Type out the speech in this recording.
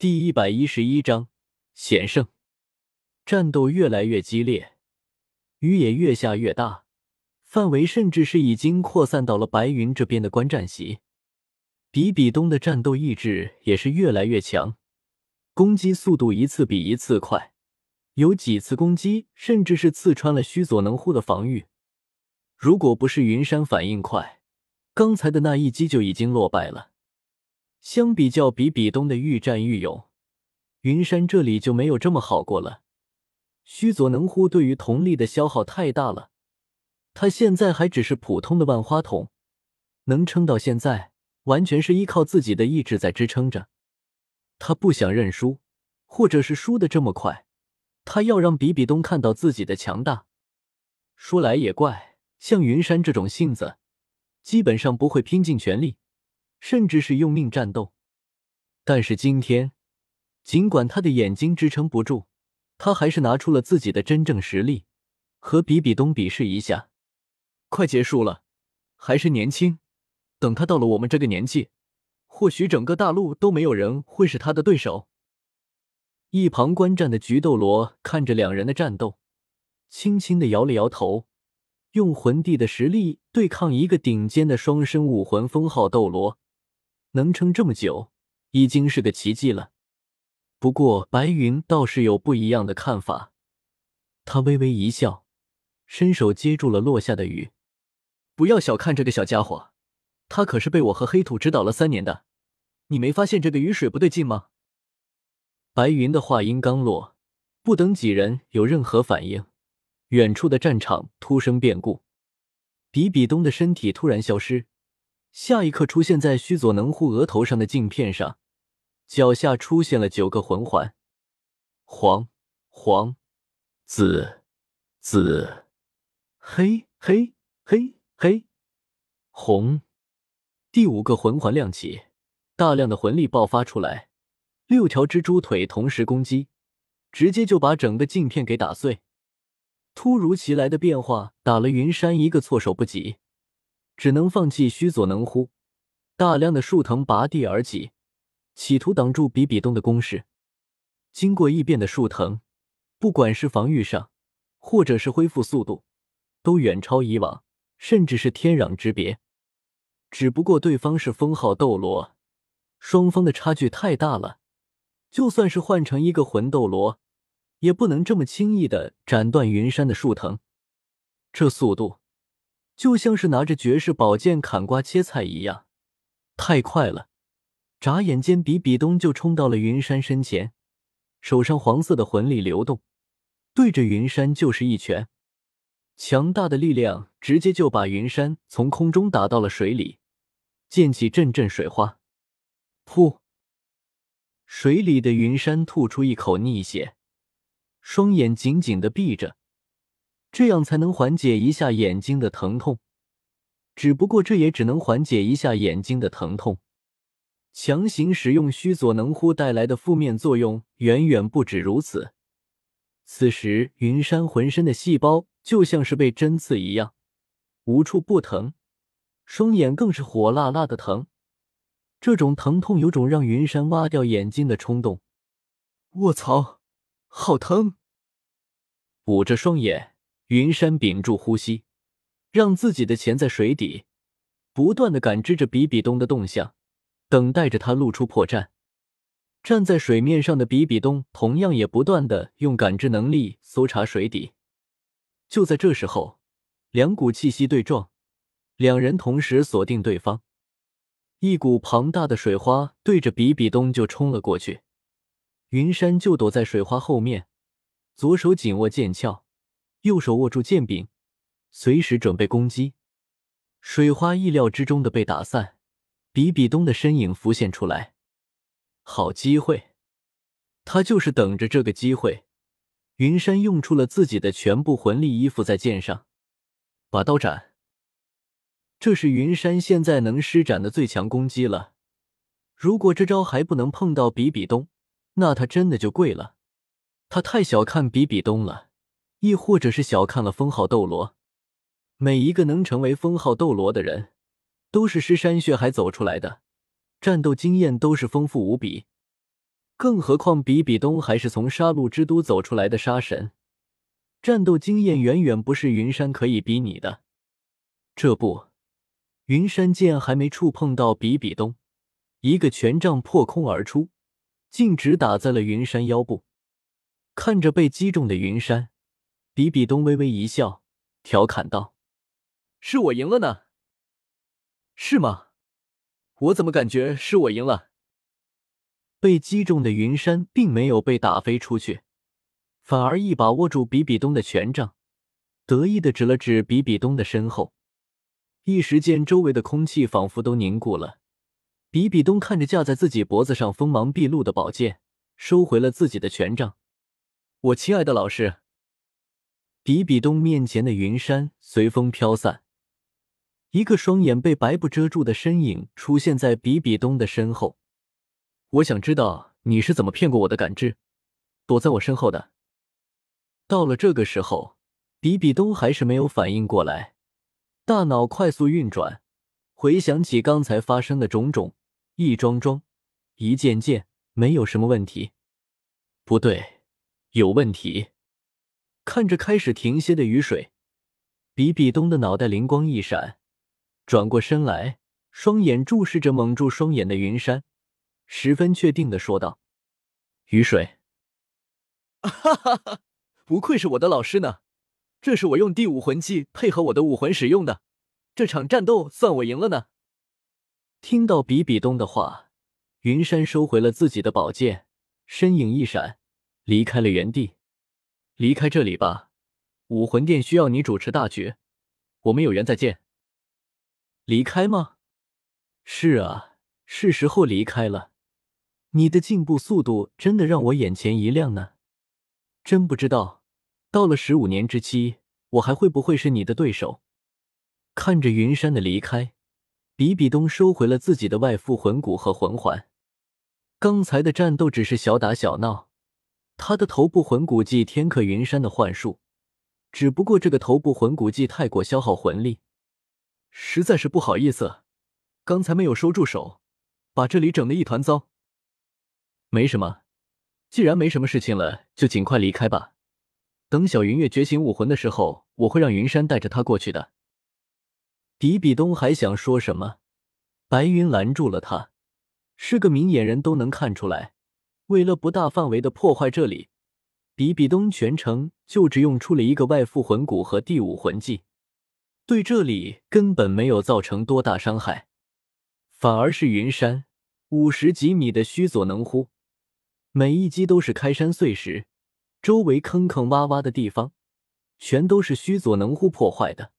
第一百一十一章险胜。战斗越来越激烈，雨也越下越大，范围甚至是已经扩散到了白云这边的观战席。比比东的战斗意志也是越来越强，攻击速度一次比一次快，有几次攻击甚至是刺穿了须佐能乎的防御。如果不是云山反应快，刚才的那一击就已经落败了。相比较比比东的愈战愈勇，云山这里就没有这么好过了。须佐能乎对于瞳力的消耗太大了，他现在还只是普通的万花筒，能撑到现在，完全是依靠自己的意志在支撑着。他不想认输，或者是输的这么快，他要让比比东看到自己的强大。说来也怪，像云山这种性子，基本上不会拼尽全力。甚至是用命战斗，但是今天，尽管他的眼睛支撑不住，他还是拿出了自己的真正实力，和比比东比试一下。快结束了，还是年轻，等他到了我们这个年纪，或许整个大陆都没有人会是他的对手。一旁观战的菊斗罗看着两人的战斗，轻轻的摇了摇头，用魂帝的实力对抗一个顶尖的双生武魂封号斗罗。能撑这么久，已经是个奇迹了。不过白云倒是有不一样的看法，他微微一笑，伸手接住了落下的雨。不要小看这个小家伙，他可是被我和黑土指导了三年的。你没发现这个雨水不对劲吗？白云的话音刚落，不等几人有任何反应，远处的战场突生变故，比比东的身体突然消失。下一刻，出现在须佐能乎额头上的镜片上，脚下出现了九个魂环：黄、黄、紫、紫、黑、黑、黑、黑、红。第五个魂环亮起，大量的魂力爆发出来，六条蜘蛛腿同时攻击，直接就把整个镜片给打碎。突如其来的变化打了云山一个措手不及。只能放弃须佐能乎，大量的树藤拔地而起，企图挡住比比东的攻势。经过异变的树藤，不管是防御上，或者是恢复速度，都远超以往，甚至是天壤之别。只不过对方是封号斗罗，双方的差距太大了，就算是换成一个魂斗罗，也不能这么轻易的斩断云山的树藤。这速度。就像是拿着绝世宝剑砍瓜切菜一样，太快了！眨眼间，比比东就冲到了云山身前，手上黄色的魂力流动，对着云山就是一拳。强大的力量直接就把云山从空中打到了水里，溅起阵阵水花。噗！水里的云山吐出一口逆血，双眼紧紧的闭着。这样才能缓解一下眼睛的疼痛，只不过这也只能缓解一下眼睛的疼痛。强行使用须佐能乎带来的负面作用远远不止如此。此时，云山浑身的细胞就像是被针刺一样，无处不疼，双眼更是火辣辣的疼。这种疼痛有种让云山挖掉眼睛的冲动。卧槽，好疼！捂着双眼。云山屏住呼吸，让自己的潜在水底，不断的感知着比比东的动向，等待着他露出破绽。站在水面上的比比东同样也不断的用感知能力搜查水底。就在这时候，两股气息对撞，两人同时锁定对方，一股庞大的水花对着比比东就冲了过去。云山就躲在水花后面，左手紧握剑鞘。右手握住剑柄，随时准备攻击。水花意料之中的被打散，比比东的身影浮现出来。好机会，他就是等着这个机会。云山用出了自己的全部魂力依附在剑上，把刀斩。这是云山现在能施展的最强攻击了。如果这招还不能碰到比比东，那他真的就跪了。他太小看比比东了。亦或者是小看了封号斗罗，每一个能成为封号斗罗的人，都是尸山血海走出来的，战斗经验都是丰富无比。更何况比比东还是从杀戮之都走出来的杀神，战斗经验远远不是云山可以比拟的。这不，云山剑还没触碰到比比东，一个权杖破空而出，径直打在了云山腰部。看着被击中的云山，比比东微微一笑，调侃道：“是我赢了呢？是吗？我怎么感觉是我赢了？”被击中的云山并没有被打飞出去，反而一把握住比比东的权杖，得意的指了指比比东的身后。一时间，周围的空气仿佛都凝固了。比比东看着架在自己脖子上锋芒毕露的宝剑，收回了自己的权杖。我亲爱的老师，比比东面前的云山随风飘散，一个双眼被白布遮住的身影出现在比比东的身后。我想知道你是怎么骗过我的感知，躲在我身后的。到了这个时候，比比东还是没有反应过来。大脑快速运转，回想起刚才发生的种种，一桩桩，一件件，没有什么问题。不对，有问题。看着开始停歇的雨水，比比东的脑袋灵光一闪，转过身来，双眼注视着蒙住双眼的云山，十分确定的说道：“雨水，哈哈哈，不愧是我的老师呢。”这是我用第五魂技配合我的武魂使用的，这场战斗算我赢了呢。听到比比东的话，云山收回了自己的宝剑，身影一闪，离开了原地。离开这里吧，武魂殿需要你主持大局，我们有缘再见。离开吗？是啊，是时候离开了。你的进步速度真的让我眼前一亮呢，真不知道。到了十五年之期，我还会不会是你的对手？看着云山的离开，比比东收回了自己的外附魂骨和魂环。刚才的战斗只是小打小闹，他的头部魂骨技天克云山的幻术，只不过这个头部魂骨技太过消耗魂力，实在是不好意思，刚才没有收住手，把这里整得一团糟。没什么，既然没什么事情了，就尽快离开吧。等小云月觉醒武魂的时候，我会让云山带着她过去的。比比东还想说什么，白云拦住了他。是个明眼人都能看出来，为了不大范围的破坏这里，比比东全程就只用出了一个外附魂骨和第五魂技，对这里根本没有造成多大伤害，反而是云山五十几米的须佐能乎，每一击都是开山碎石。周围坑坑洼洼的地方，全都是须佐能乎破坏的。